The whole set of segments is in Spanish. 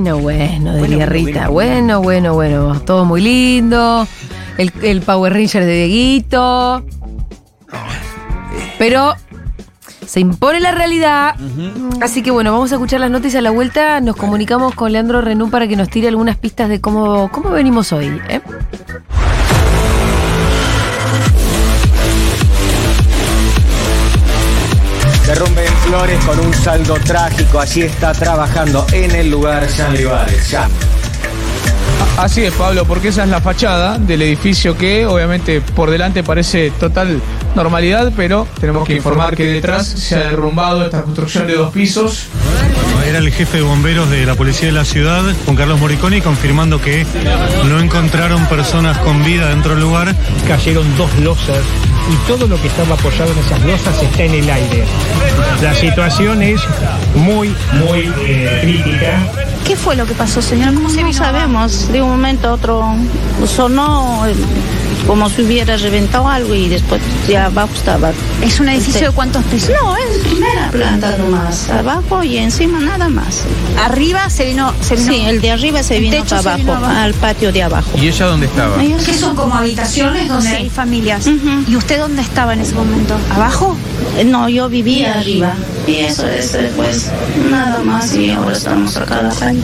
Bueno, bueno, diría Rita. Bueno, bueno, bueno. Todo muy lindo. El, el Power Ranger de Dieguito. Pero se impone la realidad. Así que bueno, vamos a escuchar las noticias a la vuelta. Nos comunicamos con Leandro Renú para que nos tire algunas pistas de cómo, cómo venimos hoy. ¿eh? Flores con un saldo trágico. Allí está trabajando en el lugar. Jean. Así es, Pablo, porque esa es la fachada del edificio que obviamente por delante parece total normalidad, pero tenemos que informar que detrás se ha derrumbado esta construcción de dos pisos. Era el jefe de bomberos de la policía de la ciudad, Juan Carlos Moriconi, confirmando que no encontraron personas con vida dentro del lugar. cayeron dos losas y todo lo que estaba apoyado en esas losas está en el aire. La situación es muy, muy eh, crítica. ¿Qué fue lo que pasó, señor? ¿Cómo se No sabemos, de un momento a otro sonó como si hubiera reventado algo y después ya abajo estaba. ¿Es un edificio de cuántos pisos? No, es primera planta nomás, abajo y encima nada más. Arriba se vino. Se vino Sí, el de arriba se vino para abajo, vino abajo. al patio de abajo. ¿Y ella dónde estaba? Que son como habitaciones donde Sí. hay familias. ¿Y usted dónde estaba en ese momento? ¿Abajo? Eh, No, yo vivía arriba. Y eso es después nada más y ahora estamos acá a la calle.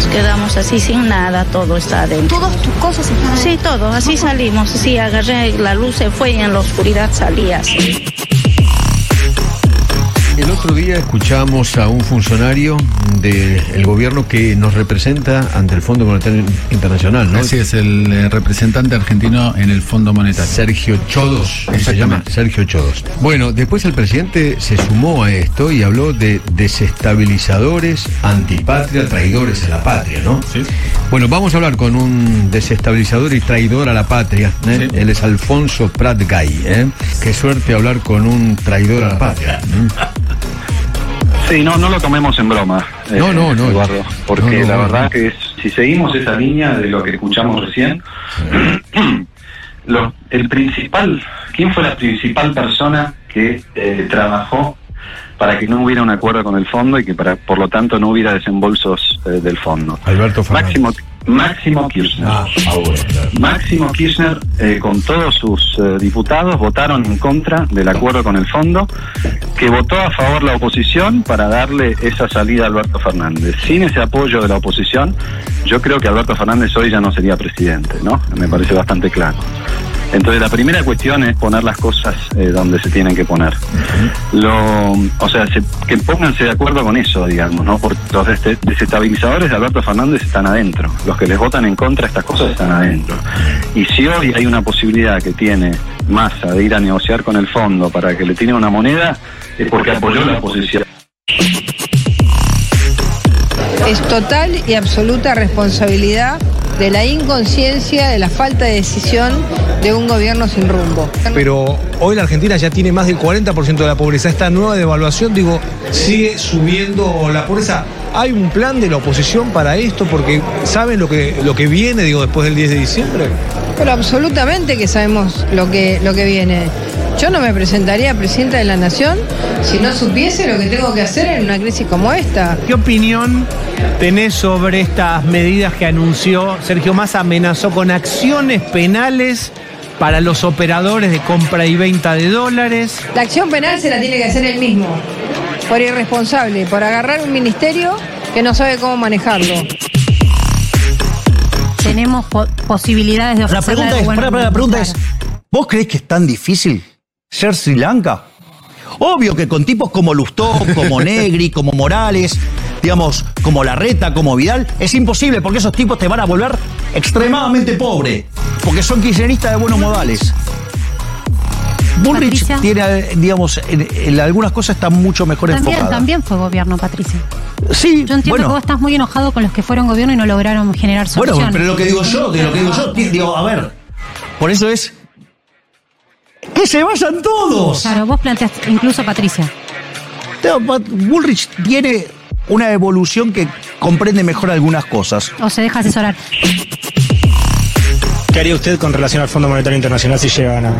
Nos quedamos así sin nada, todo está adentro. Todas tus cosas están. Sí, todo, así salimos. Sí, agarré, la luz se fue y en la oscuridad salía así. Otro día escuchamos a un funcionario del gobierno que nos representa ante el Fondo Monetario Internacional, ¿no? Así es, el eh, representante argentino en el Fondo Monetario. Sergio Chodos, ¿cómo se llama? Sergio Chodos. Bueno, después el presidente se sumó a esto y habló de desestabilizadores, antipatria, traidores a la patria, ¿no? Sí. Bueno, vamos a hablar con un desestabilizador y traidor a la patria. ¿eh? Sí. Él es Alfonso Prat Gay. ¿eh? Qué suerte hablar con un traidor a la patria. ¿eh? Sí, no, no lo tomemos en broma. eh, No, no, no. Eduardo, porque No, no, la no. verdad que es, si seguimos esa línea de lo que escuchamos recién, lo- el principal, ¿quién fue la principal persona que eh, trabajó para que no hubiera un acuerdo con el fondo y que para, por lo tanto no hubiera desembolsos eh, del fondo? Alberto Fernández. Máximo, Máximo Kirchner. Ah, ah, claro. Máximo Kirchner, eh, con todos sus eh, diputados, votaron en contra del acuerdo con el fondo, que votó a favor la oposición para darle esa salida a Alberto Fernández. Sin ese apoyo de la oposición, yo creo que Alberto Fernández hoy ya no sería presidente, ¿no? Me parece bastante claro. Entonces la primera cuestión es poner las cosas eh, donde se tienen que poner. Lo, o sea, se- que pónganse de acuerdo con eso, digamos, ¿no? Porque los desestabilizadores de Alberto Fernández están adentro. Los que les votan en contra de estas cosas están adentro. Y si hoy hay una posibilidad que tiene Massa de ir a negociar con el fondo para que le tiene una moneda, es porque apoyó la oposición. Es total y absoluta responsabilidad de la inconsciencia, de la falta de decisión de un gobierno sin rumbo. Pero hoy la Argentina ya tiene más del 40% de la pobreza. Esta nueva devaluación, digo, sigue subiendo la pobreza. ¿Hay un plan de la oposición para esto? Porque ¿saben lo que, lo que viene, digo, después del 10 de diciembre? Pero absolutamente que sabemos lo que, lo que viene. Yo no me presentaría a presidenta de la Nación si no supiese lo que tengo que hacer en una crisis como esta. ¿Qué opinión tenés sobre estas medidas que anunció Sergio Massa? Amenazó con acciones penales para los operadores de compra y venta de dólares. La acción penal se la tiene que hacer él mismo, por irresponsable, por agarrar un ministerio que no sabe cómo manejarlo. Tenemos po- posibilidades de La pregunta es, pará, pará, la pregunta es, ¿vos creés que es tan difícil ser Sri Lanka? Obvio que con tipos como Lustó, como Negri, como Morales, digamos, como Larreta, como Vidal, es imposible porque esos tipos te van a volver extremadamente pobre, porque son kirchneristas de buenos modales. Bullrich Patricia. tiene, digamos, en, en algunas cosas está mucho mejor También, enfocada. también fue gobierno, Patricia. Sí, Yo entiendo bueno, que vos estás muy enojado con los que fueron gobierno y no lograron generar bueno, soluciones. pero lo que digo yo, de lo que digo yo, digo, a ver, por eso es que se vayan todos. Claro, vos planteaste, incluso Patricia. Bullrich tiene una evolución que comprende mejor algunas cosas. O se deja asesorar. ¿Qué haría usted con relación al Fondo Monetario Internacional si llegan a...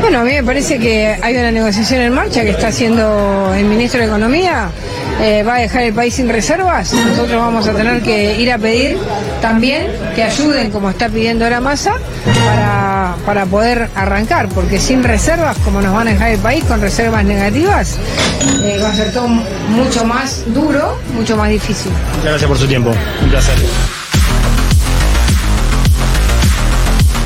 Bueno, a mí me parece que hay una negociación en marcha que está haciendo el ministro de Economía eh, va a dejar el país sin reservas, nosotros vamos a tener que ir a pedir también que ayuden, como está pidiendo la masa, para, para poder arrancar, porque sin reservas, como nos van a dejar el país con reservas negativas, eh, va a ser todo mucho más duro, mucho más difícil. Muchas gracias por su tiempo. Un placer.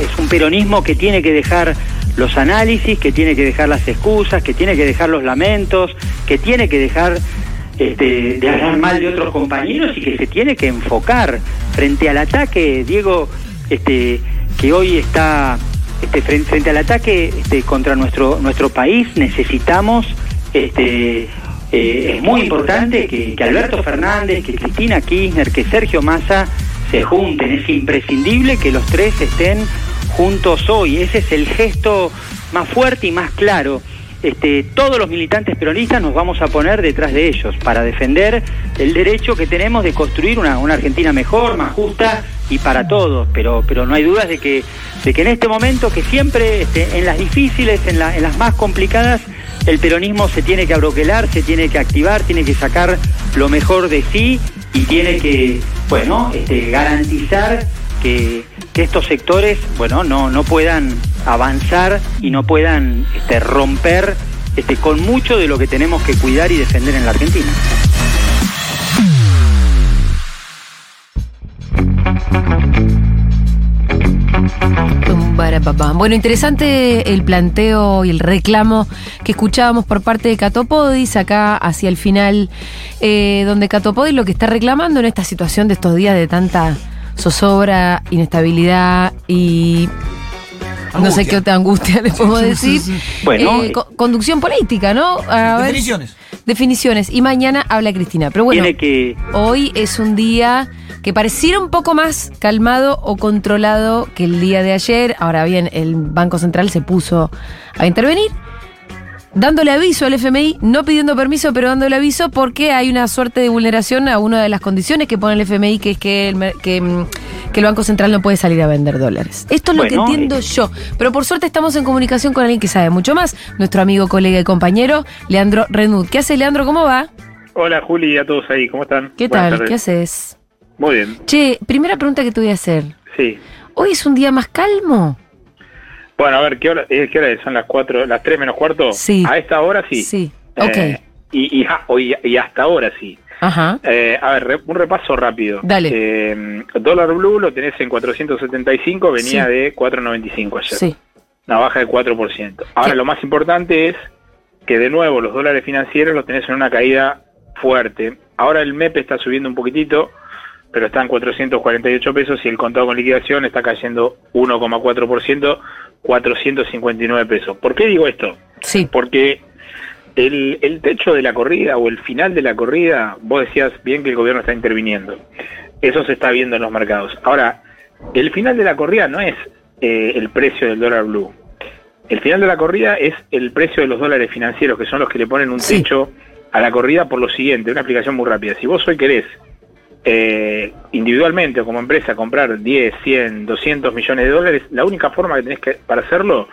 Es un peronismo que tiene que dejar los análisis, que tiene que dejar las excusas, que tiene que dejar los lamentos, que tiene que dejar este, de hablar mal de otros compañeros y que se tiene que enfocar frente al ataque, Diego, este, que hoy está este, frente, al ataque este, contra nuestro nuestro país, necesitamos este, eh, es muy importante que, Alberto Fernández, que Cristina Kirchner, que Sergio Massa se junten. Es imprescindible que los tres estén juntos hoy. Ese es el gesto más fuerte y más claro. Todos los militantes peronistas nos vamos a poner detrás de ellos para defender el derecho que tenemos de construir una Argentina mejor, más justa y para todos. Pero, pero no hay dudas de que, de que en este momento, que siempre este, en las difíciles, en, la- en las más complicadas, el peronismo se tiene que abroquelar, se tiene que activar, tiene que sacar lo mejor de sí y tiene que, bueno, este, garantizar que, que estos sectores, bueno, no, no puedan avanzar y no puedan este, romper este, con mucho de lo que tenemos que cuidar y defender en la Argentina. Bueno, interesante el planteo y el reclamo que escuchábamos por parte de Catopodis acá hacia el final, eh, donde Catopodis lo que está reclamando en esta situación de estos días de tanta zozobra, inestabilidad y no sé qué otra angustia le podemos decir. Bueno, Eh, co- conducción política, ¿no? A ver- Definiciones. definiciones. Y mañana habla Cristina. Pero bueno, Tiene que, hoy es un día que pareciera un poco más calmado o controlado que el día de ayer. Ahora bien, el Banco Central se puso a intervenir, dándole aviso al FMI, no pidiendo permiso, pero dándole aviso porque hay una suerte de vulneración a una de las condiciones que pone el FMI, que es que el, que, mm, que el Banco Central no puede salir a vender dólares. Esto es lo Bueno, que entiendo yo. Pero por suerte estamos en comunicación con alguien que sabe mucho más, nuestro amigo, colega y compañero, Leandro Renud. ¿Qué hace, Leandro? ¿Cómo va? Hola Juli y a todos ahí, ¿cómo están? ¿Qué Buenas tal? tardes. ¿Qué haces? Muy bien, Che, primera pregunta que te voy a hacer. sí. ¿Hoy es un día más calmo? Bueno, a ver, ¿qué hora, eh, ¿qué hora es? ¿Son las cuatro, las tres menos cuarto? Sí. A esta hora sí. Sí, Eh, y, y, ja- hoy- y hasta ahora sí. Ajá. Eh, a ver, re- un repaso rápido. Dale. Eh, dólar blue lo tenés en 475, venía Sí. de 495 ayer. Sí. Una baja de 4%. Ahora, lo más importante es que de nuevo los dólares financieros los tenés en una caída fuerte. Ahora el MEP está subiendo un poquitito, pero está en 448 pesos y el contado con liquidación está cayendo 1,4%, 459 pesos. ¿Por qué digo esto? Sí. Porque el, el techo de la corrida o el final de la corrida, vos decías bien que el gobierno está interviniendo. Eso se está viendo en los mercados. Ahora, el final de la corrida no es eh, el precio del dólar blue. El final de la corrida es el precio de los dólares financieros, que son los que le ponen un Sí. techo a la corrida por lo siguiente, una explicación muy rápida. Si vos hoy querés eh, individualmente o como empresa comprar 10, 100, 200 millones de dólares, la única forma que tenés que, para hacerlo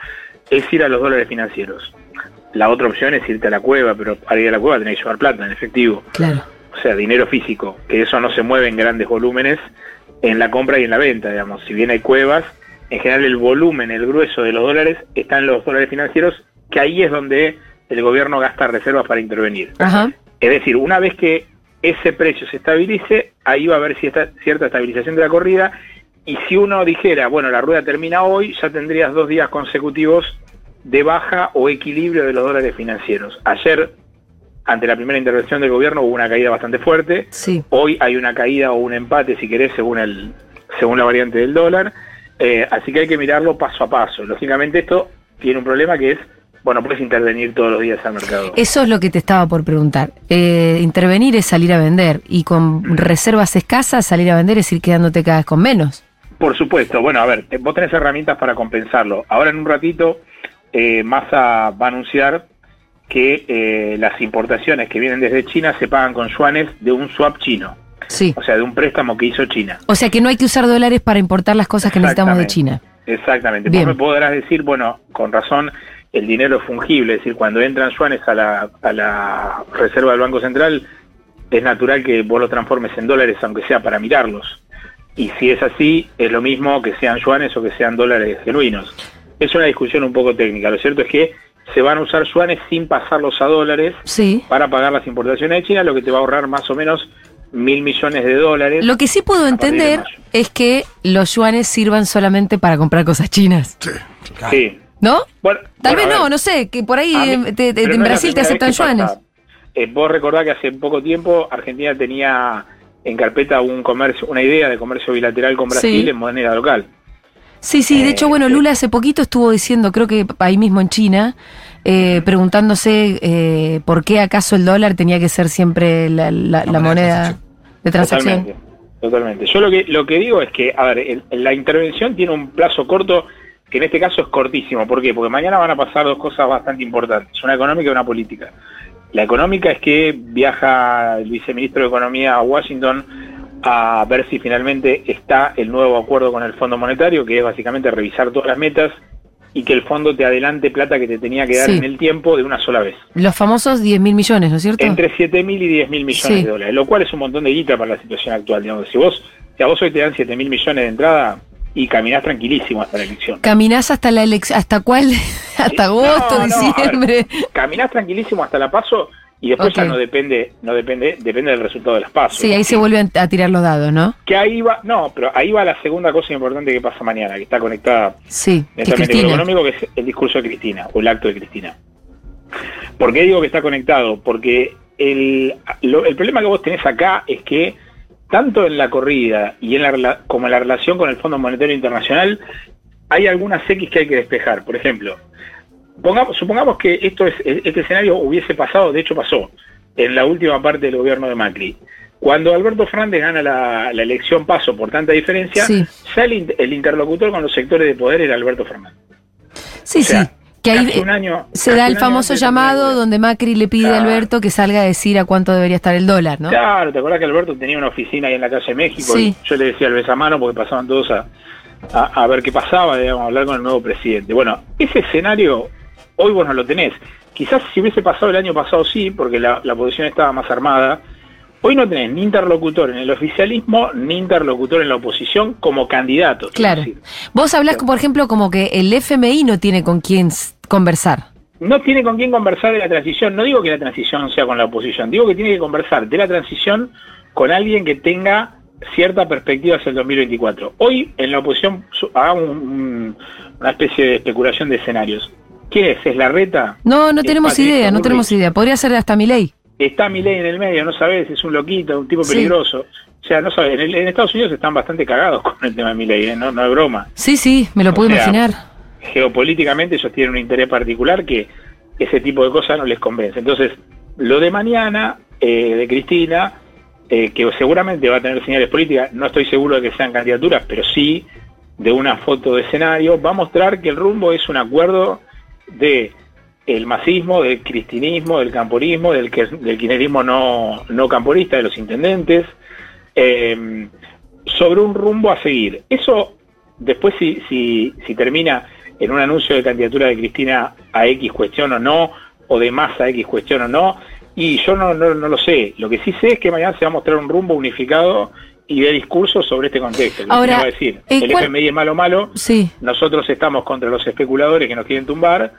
es ir a los dólares financieros. La otra opción es irte a la cueva, pero para ir a la cueva tenés que llevar plata en efectivo, Claro. o sea, dinero físico, que eso no se mueve en grandes volúmenes en la compra y en la venta, digamos. Si bien hay cuevas, en general el volumen, el grueso de los dólares está en los dólares financieros, que ahí es donde el gobierno gasta reservas para intervenir. Ajá. Es decir, una vez que ese precio se estabilice, ahí va a haber cierta, cierta estabilización de la corrida. Y si uno dijera, bueno, la rueda termina hoy, ya tendrías dos días consecutivos de baja o equilibrio de los dólares financieros. Ayer, ante la primera intervención del gobierno, hubo una caída bastante fuerte. Sí. Hoy hay una caída o un empate, si querés, según, el, según la variante del dólar. Eh, así que hay que mirarlo paso a paso. Lógicamente esto tiene un problema que es, bueno, puedes intervenir todos los días al mercado. Eso es lo que te estaba por preguntar. Eh, intervenir es salir a vender y con reservas escasas salir a vender es ir quedándote cada vez con menos. Por supuesto, bueno, a ver, vos tenés herramientas para compensarlo. Ahora en un ratito, eh, Massa va a anunciar que eh, las importaciones que vienen desde China se pagan con yuanes de un swap chino. Sí. O sea, de un préstamo que hizo China. O sea que no hay que usar dólares para importar las cosas que necesitamos de China. Exactamente. Bien. Vos me podrás decir, bueno, con razón, el dinero es fungible, es decir, cuando entran yuanes a la, a la reserva del Banco Central, es natural que vos los transformes en dólares, aunque sea para mirarlos. Y si es así, es lo mismo que sean yuanes o que sean dólares genuinos. Es una discusión un poco técnica. Lo cierto es que se van a usar yuanes sin pasarlos a dólares Sí. para pagar las importaciones de China, lo que te va a ahorrar más o menos mil millones de dólares. Lo que sí puedo entender es que los yuanes sirvan solamente para comprar cosas chinas. Sí. ¿No? Bueno, Tal bueno, vez no, no sé, que por ahí mí- eh, te- en no Brasil te aceptan yuanes. Eh, vos recordás que hace poco tiempo Argentina tenía en carpeta un comercio, una idea de comercio bilateral con Brasil Sí. en moneda local. Sí, sí, de Eh, hecho, bueno, Lula hace poquito estuvo diciendo, creo que ahí mismo en China, eh, preguntándose eh, por qué acaso el dólar tenía que ser siempre la, la- la moneda de transacción. Totalmente, totalmente. Yo lo que lo que digo es que, a ver, el- la intervención tiene un plazo corto que en este caso es cortísimo. ¿Por qué? Porque mañana van a pasar dos cosas bastante importantes, una económica y una política. La económica es que viaja el viceministro de Economía a Washington a ver si finalmente está el nuevo acuerdo con el Fondo Monetario, que es básicamente revisar todas las metas y que el fondo te adelante plata que te tenía que dar Sí. en el tiempo de una sola vez. Los famosos 10 mil millones, ¿no es cierto? Entre 7 mil y 10 mil millones Sí. de dólares, lo cual es un montón de guita para la situación actual. Digamos. Si vos, si a vos hoy te dan 7 mil millones de entrada y caminás tranquilísimo hasta la elección. ¿Caminás hasta la elección? ¿Hasta cuál? ¿Hasta agosto, No, no, a ver, diciembre? caminás tranquilísimo hasta la paso y después ya Ok. no depende, no depende, depende del resultado de las pasos. Sí, ahí se vuelven a tirar los dados, ¿no? Que ahí va, no, pero ahí va la segunda cosa importante que pasa mañana, que está conectada Sí, que netamente con lo económico, que es el discurso de Cristina, o el acto de Cristina. ¿Por qué digo que está conectado? Porque el, lo- el problema que vos tenés acá es que tanto en la corrida y en la, como en la relación con el Fondo Monetario Internacional, hay algunas X que hay que despejar. Por ejemplo, pongamos, supongamos que esto es, este escenario hubiese pasado, de hecho pasó, en la última parte del gobierno de Macri. Cuando Alberto Fernández gana la, la elección paso por tanta diferencia, Sí. ya el, in- el interlocutor con los sectores de poder era Alberto Fernández. Sí, O sea, sí. Que ahí un año- se da el famoso llamado donde Macri le pide a. Alberto que salga a decir a cuánto debería estar el dólar, ¿no? Claro, ¿te acuerdas que Alberto tenía una oficina ahí en la calle México? Sí. Y yo le decía al besamano porque pasaban todos a, a, a ver qué pasaba, digamos, a hablar con el nuevo presidente. Bueno, ese escenario hoy vos no lo tenés. Quizás si hubiese pasado el año pasado sí, porque la, la oposición estaba más armada. Hoy no tenés ni interlocutor en el oficialismo ni interlocutor en la oposición como candidatos. Claro. Vos hablás, por ejemplo, como que el FMI no tiene con quién conversar. no tiene con quién conversar de la transición. No digo que la transición sea con la oposición, digo que tiene que conversar de la transición con alguien que tenga cierta perspectiva hacia el 2024. Hoy en la oposición hagamos un- un- una especie de especulación de escenarios. ¿Quién es? ¿Es la reta? No, no tenemos idea, no tenemos idea. Podría ser hasta mi ley. Está Milei en el medio, no sabes, es un loquito, un tipo Sí. peligroso. O sea, no sabes, en, Estados Unidos están bastante cagados con el tema de Milei, ¿eh? no, no es broma. Sí, sí, me lo O puedo sea, imaginar. geopolíticamente ellos tienen un interés particular que ese tipo de cosas no les convence. Entonces, lo de mañana, eh, de Cristina, eh, que seguramente va a tener señales políticas, no estoy seguro de que sean candidaturas, pero sí de una foto de escenario, va a mostrar que el rumbo es un acuerdo de el masismo, del cristinismo, del camporismo, del, que- del kirchnerismo no, no camporista, de los intendentes, eh, sobre un rumbo a seguir. Eso después si, si, si termina en un anuncio de candidatura de Cristina a X cuestión o no, o de Massa a X cuestión o no, y yo no, no, no lo sé. Lo que sí sé es que mañana se va a mostrar un rumbo unificado y de discurso sobre este contexto. Ahora, va a decir, el ¿cuál- FMI es malo malo, Sí. nosotros estamos contra los especuladores que nos quieren tumbar,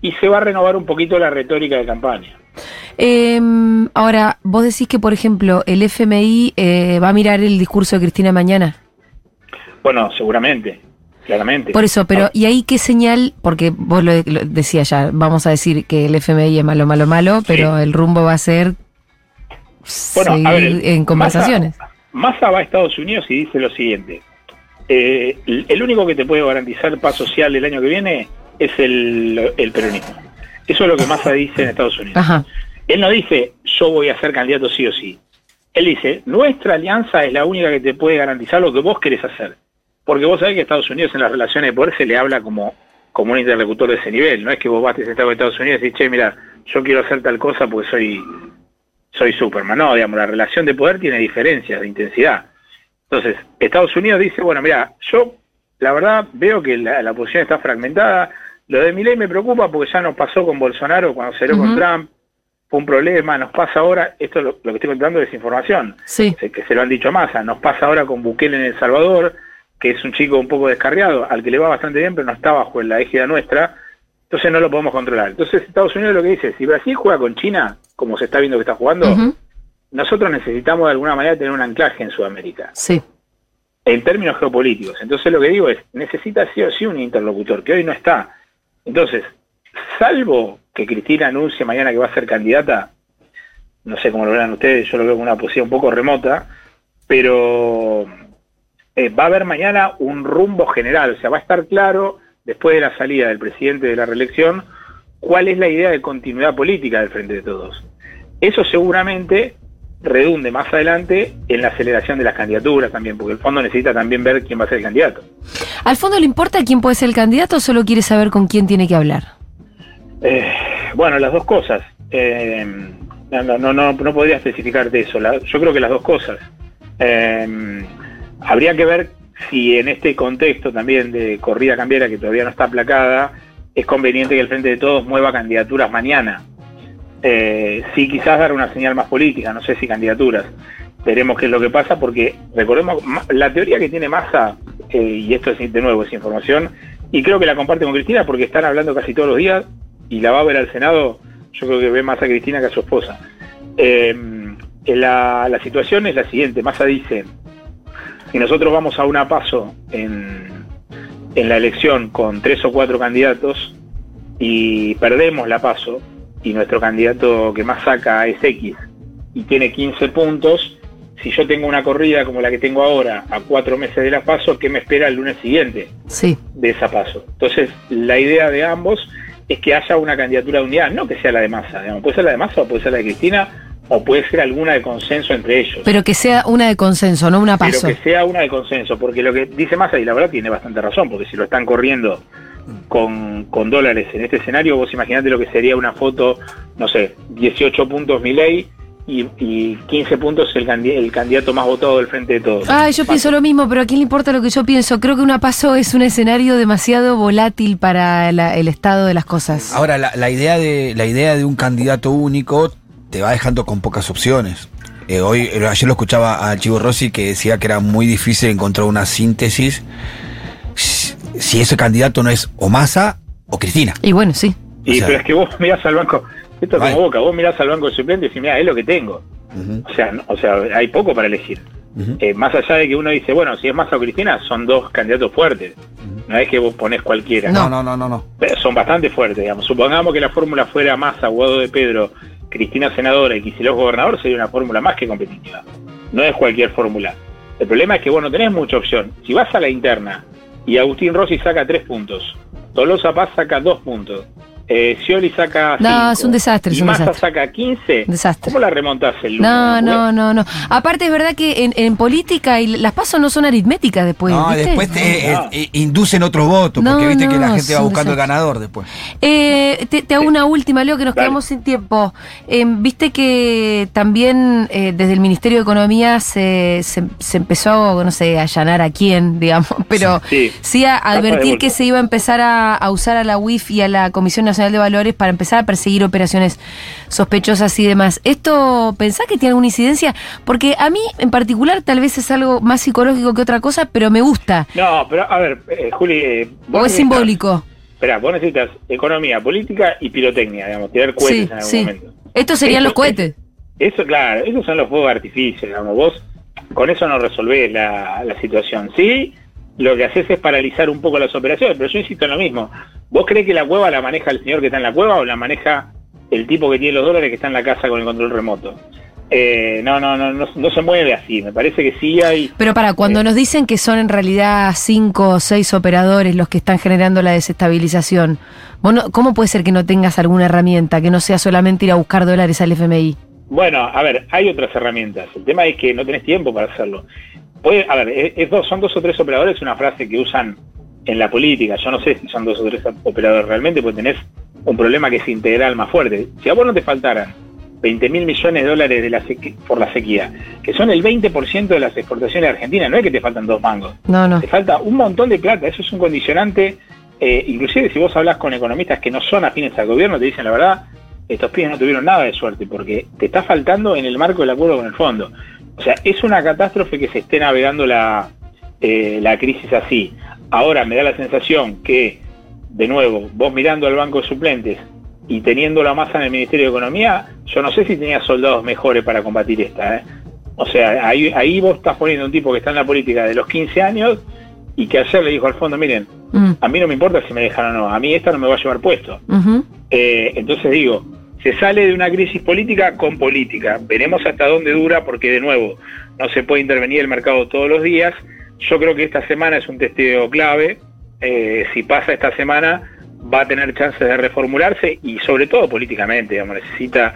y se va a renovar un poquito la retórica de campaña. Eh, ahora, vos decís que, por ejemplo, el FMI eh, va a mirar el discurso de Cristina mañana. Bueno, seguramente, claramente. Por eso, pero ¿y ahí qué señal? Porque vos lo, lo decías ya, vamos a decir que el FMI es malo, malo, malo, pero el rumbo va a ser Bueno, seguir a ver, el- en conversaciones. Massa va a Estados Unidos y dice lo siguiente. eh, el único que te puede garantizar paz social el año que viene es el, el peronismo. Eso es lo que Massa dice en Estados Unidos. Ajá. Él no dice yo voy a ser candidato sí o sí. Él dice nuestra alianza es la única que te puede garantizar lo que vos querés hacer. Porque vos sabés que Estados Unidos en las relaciones de poder se le habla como, como un interlocutor de ese nivel. No es que vos vas a Estados Unidos y decís, che, mira, yo quiero hacer tal cosa porque soy soy Superman. No, digamos, la relación de poder tiene diferencias de intensidad. Entonces, Estados Unidos dice, bueno, mira, yo la verdad veo que la, la posición está fragmentada. Lo de Milei me preocupa porque ya nos pasó con Bolsonaro cuando se dio con. Trump. fue un problema, nos pasa ahora, esto lo, lo que estoy contando es información, Sí. se- que se lo han dicho a Massa, nos pasa ahora con Bukele en El Salvador, que es un chico un poco descarriado, al que le va bastante bien, pero no está bajo la égida nuestra, entonces no lo podemos controlar. Entonces Estados Unidos lo que dice, si Brasil juega con China, como se está viendo que está jugando, nosotros necesitamos de alguna manera tener un anclaje en Sudamérica, Sí. en términos geopolíticos. Entonces lo que digo es, necesita sí o sí un interlocutor, que hoy no está. Entonces, salvo que Cristina anuncie mañana que va a ser candidata, no sé cómo lo verán ustedes, yo lo veo como una posición un poco remota, pero eh, va a haber mañana un rumbo general, o sea, va a estar claro, después de la salida del presidente de la reelección, cuál es la idea de continuidad política del Frente de Todos. Eso seguramente redunde más adelante en la aceleración de las candidaturas también, porque el fondo necesita también ver quién va a ser el candidato. ¿Al fondo le importa quién puede ser el candidato o solo quiere saber con quién tiene que hablar? Eh, bueno, las dos cosas. Eh, no, no, no, no, podría especificarte eso. La- yo creo que las dos cosas. Eh, habría que ver si en este contexto también de corrida cambiera que todavía no está aplacada, es conveniente que el Frente de Todos mueva candidaturas mañana. Eh, sí, quizás dar una señal más política, no sé si candidaturas. Veremos qué es lo que pasa, porque recordemos, la teoría que tiene Massa, eh, y esto es de nuevo, es información, y creo que la comparte con Cristina porque están hablando casi todos los días, y la va a ver al Senado, yo creo que ve más a Cristina que a su esposa. Eh, la, la situación es la siguiente, Massa dice, si nosotros vamos a una paso en, en la elección con tres o cuatro candidatos y perdemos la paso y nuestro candidato que más saca es X y tiene 15 puntos, si yo tengo una corrida como la que tengo ahora a cuatro meses de la paso, ¿qué me espera el lunes siguiente Sí. de esa paso? Entonces, la idea de ambos es que haya una candidatura de unidad, no que sea la de Massa, digamos, puede ser la de Massa o puede ser la de Cristina o puede ser alguna de consenso entre ellos. Pero que sea una de consenso, no una paso. Pero que sea una de consenso, porque lo que dice Massa, y la verdad tiene bastante razón, porque si lo están corriendo con, con dólares en este escenario, vos imaginate lo que sería una foto, no sé, 18 puntos Milei y, y 15 puntos el, candi- el candidato más votado del Frente de Todos. Ah, yo pienso lo mismo, pero ¿a quién le importa lo que yo pienso? Creo que una paso es un escenario demasiado volátil para la- el estado de las cosas. Ahora, la, la idea de, la idea de un candidato único te va dejando con pocas opciones. Eh, hoy, eh, ayer lo escuchaba a Chivo Rossi que decía que era muy difícil encontrar una síntesis si, ese candidato no es o Massa o Cristina. Y bueno, sí. Y, o sea- pero es que vos mirás al banco, esto es como boca, vos mirás al banco de suplentes y mirá, es lo que tengo. O sea, no- o sea, hay poco para elegir. Eh, más allá de que uno dice, bueno, si es Massa o Cristina, son dos candidatos fuertes. No es que vos ponés cualquiera. No, no, no, no, no. Pero son bastante fuertes, digamos. Supongamos que la fórmula fuera Massa, Guado de Pedro, Cristina senadora y Kicillof gobernador, sería una fórmula más que competitiva. No es cualquier fórmula. El problema es que vos no tenés mucha opción. Si vas a la interna y Agustín Rossi saca tres puntos, Tolosa Paz saca dos puntos, eh, Scioli saca No, cinco, es un desastre, es y un Massa desastre. saca 15, Desastre. ¿cómo la remontás el lunes? No, no, no, no. Aparte es verdad que en, en política y las pasos no son aritméticas después. no, ¿viste? después te, eh, eh, inducen otros votos, No, porque viste que la gente es va un buscando el ganador después. Eh, te, te hago una última, Leo, que nos quedamos sin tiempo. Eh, Viste que también eh, desde el Ministerio de Economía se, se, se empezó, no sé, a allanar a quién, digamos, pero Sí. sí a advertir que se iba a empezar a, a usar a la UIF y a la Comisión Nacional de Valores para empezar a perseguir operaciones sospechosas y demás. ¿Esto pensás que tiene alguna incidencia? Porque a mí en particular tal vez es algo más psicológico que otra cosa, pero me gusta. No, pero a ver, eh, Juli. eh, O es simbólico. Esperá, vos necesitas economía, política y pirotecnia, digamos, tirar cohetes Sí, en algún sí. momento. Estos serían Eso- los cohetes. Eso, claro, esos son los fuegos de artificio, digamos. Vos con eso no resolvés la, la situación. Sí, lo que haces es paralizar un poco las operaciones, pero yo insisto en lo mismo. ¿Vos crees que la cueva la maneja el señor que está en la cueva o la maneja el tipo que tiene los dólares que está en la casa con el control remoto? Eh, no, no, no, no, no se mueve así. Me parece que sí hay. Pero para, cuando nos dicen que son en realidad cinco o seis operadores los que están generando la desestabilización, vos no- ¿cómo puede ser que no tengas alguna herramienta, que no sea solamente ir a buscar dólares al FMI? Bueno, a ver, hay otras herramientas. El tema es que no tenés tiempo para hacerlo. Puede, a ver, es- es dos- son dos o tres operadores, una frase que usan en la política. Yo no sé si son dos o tres operadores realmente, porque tenés un problema que es integral más fuerte. Si a vos no te faltaran 20 mil millones de dólares de la por la sequía, que son el 20% de las exportaciones de Argentina, no es que te faltan dos mangos. No, no. Te falta un montón de plata, eso es un condicionante. eh, inclusive si vos hablas con economistas que no son afines al gobierno, te dicen la verdad, estos pibes no tuvieron nada de suerte porque te está faltando en el marco del acuerdo con el fondo. O sea, es una catástrofe que se esté navegando la, eh, la crisis así. Ahora me da la sensación que, de nuevo, vos mirando al banco de suplentes y teniendo la masa en el Ministerio de Economía, yo no sé si tenía soldados mejores para combatir esta. ¿eh? O sea, ahí, ahí vos estás poniendo un tipo que está en la política de los 15 años y que ayer le dijo al fondo, miren, Mm. a mí no me importa si me dejan o no, a mí esta no me va a llevar puesto. Eh, entonces digo, se sale de una crisis política con política. Veremos hasta dónde dura porque de nuevo no se puede intervenir el mercado todos los días. Yo creo que esta semana es un testeo clave. Eh, si pasa esta semana va a tener chances de reformularse y sobre todo políticamente. Digamos, necesita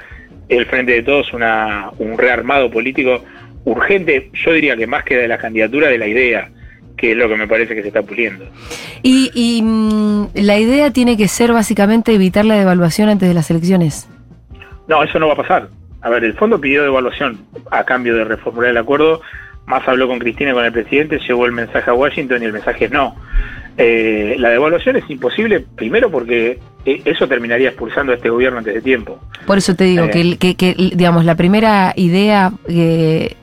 el Frente de Todos una, un rearmado político urgente. Yo diría que más que de la candidatura, de la idea, que es lo que me parece que se está puliendo. Y, y, mm, la idea tiene que ser básicamente evitar la devaluación antes de las elecciones. No, eso no va a pasar. A ver, el fondo pidió devaluación a cambio de reformular el acuerdo. Más habló con Cristina y con el presidente, llegó el mensaje a Washington y el mensaje es no. Eh, la devaluación es imposible, primero porque eh, eso terminaría expulsando a este gobierno antes de tiempo. Por eso te digo Eh. que, que, que, digamos, la primera idea eh,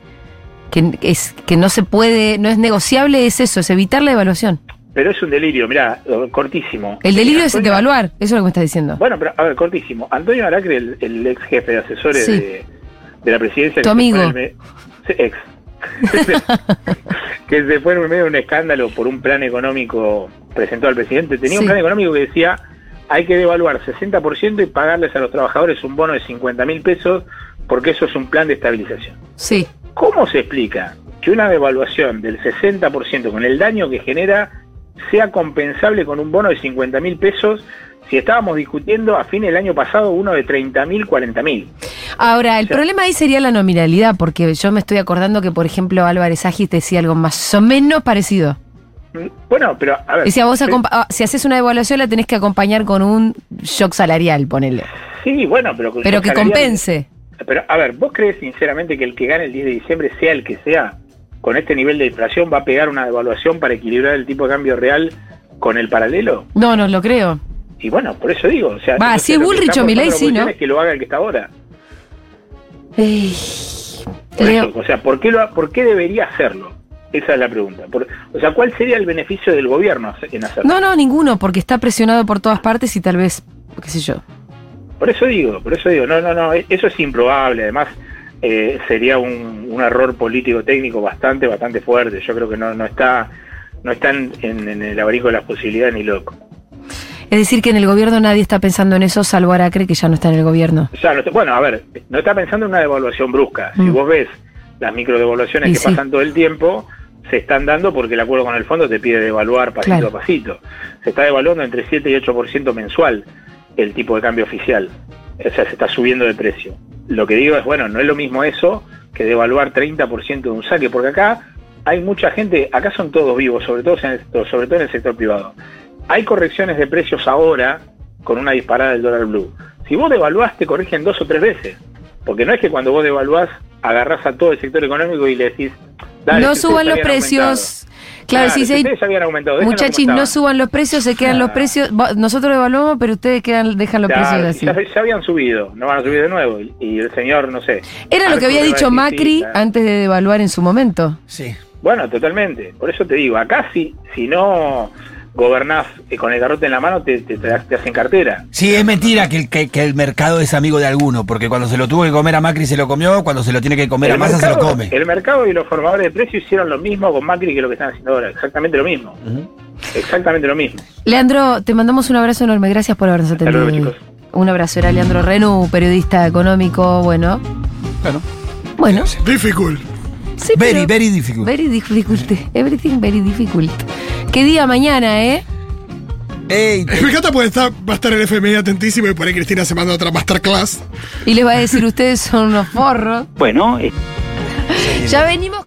que, es, que no se puede, no es negociable es eso, es evitar la devaluación. Pero es un delirio, mirá, cortísimo. El delirio Eh, es Antonio- devaluar, eso es lo que me estás diciendo. Bueno, pero a ver, cortísimo. Antonio Aracre, el, el ex jefe de asesores Sí. de, de la presidencia. Tu que amigo. el ex. que se fue en medio de un escándalo por un plan económico presentado al presidente. Tenía un plan económico que decía hay que devaluar 60% y pagarles a los trabajadores un bono de 50 mil pesos porque eso es un plan de estabilización. Sí. ¿Cómo se explica que una devaluación del 60% con el daño que genera sea compensable con un bono de 50 mil pesos si estábamos discutiendo a fin del año pasado uno de 30 mil, 40 mil? Ahora, el problema ahí sería la nominalidad, porque yo me estoy acordando que, por ejemplo, Álvarez Agis decía algo más o menos parecido. Bueno, pero a ver. Decía, vos pero- ah, si haces una devaluación la tenés que acompañar con un shock salarial, ponele. Sí, bueno, pero... Pero que salarial- compense. Pero, a ver, ¿vos crees sinceramente que el que gane el 10 de diciembre, sea el que sea, con este nivel de inflación, va a pegar una devaluación para equilibrar el tipo de cambio real con el paralelo? No, no lo creo. Y bueno, por eso digo, o sea... Va, si es Bullrich o Milei, sí, ¿no? Es que lo haga el que está ahora. Ey, eso, o sea, ¿por qué, lo, ¿por qué debería hacerlo? Esa es la pregunta. Por- o sea, ¿cuál sería el beneficio del gobierno en hacerlo? No, no, ninguno, porque está presionado por todas partes y tal vez, qué sé yo. Por eso digo, por eso digo, no, no, no, eso es improbable. Además, eh, sería un, un error político técnico bastante, bastante fuerte. Yo creo que no, no está, no está en, en- en el abanico de las posibilidades ni loco. Es decir, que en el gobierno nadie está pensando en eso, salvo Aracre, que ya no está en el gobierno. No está- bueno, a ver, no está pensando en una devaluación brusca. Si Mm. vos ves las microdevaluaciones Y que sí. pasan todo el tiempo, se están dando porque el acuerdo con el fondo te pide devaluar pasito Claro. a pasito. Se está devaluando entre 7 y 8% mensual el tipo de cambio oficial. O sea, se está subiendo de precio. Lo que digo es, bueno, no es lo mismo eso que devaluar 30% de un saque, porque acá hay mucha gente, acá son todos vivos, sobre todo en el, sobre todo en el sector privado. Hay correcciones de precios ahora con una disparada del dólar blue. Si vos devaluás, te corrigen dos o tres veces. Porque no es que cuando vos devaluás, agarrás a todo el sector económico y le decís, dale, no suban los precios. aumentado". Claro, si se- ustedes ya habían aumentado. Muchachis, no suban los precios, se quedan los precios. Nosotros evaluamos, pero ustedes quedan, dejan los Claro, precios así. ya, ya habían subido, no van a subir de nuevo. Y, el señor, no sé. Era lo que había dicho Macri sí, claro. antes de devaluar en su momento. Sí. Bueno, totalmente. Por eso te digo, acá si, si no gobernás eh, con el garrote en la mano, te, te, te- te hacen cartera. Sí, es mentira que el, que, que el mercado es amigo de alguno, porque cuando se lo tuvo que comer a Macri se lo comió, cuando se lo tiene que comer a Massa se lo come. El mercado y los formadores de precios hicieron lo mismo con Macri que lo que están haciendo ahora. Exactamente lo mismo. Exactamente lo mismo. Leandro, te mandamos un abrazo enorme. Gracias por habernos atendido. luego. Un abrazo. Era Leandro Renu, periodista económico. Bueno. Claro. Bueno. Difficult. Sí, Very, pero- very difficult. Very difficult. Everything very difficult. ¿Qué día mañana, eh? Ey, Me encanta porque está, va a estar el FMI atentísimo y por ahí Cristina se manda otra masterclass. Y les va a decir, ustedes son unos forros. Bueno, Ya venimos.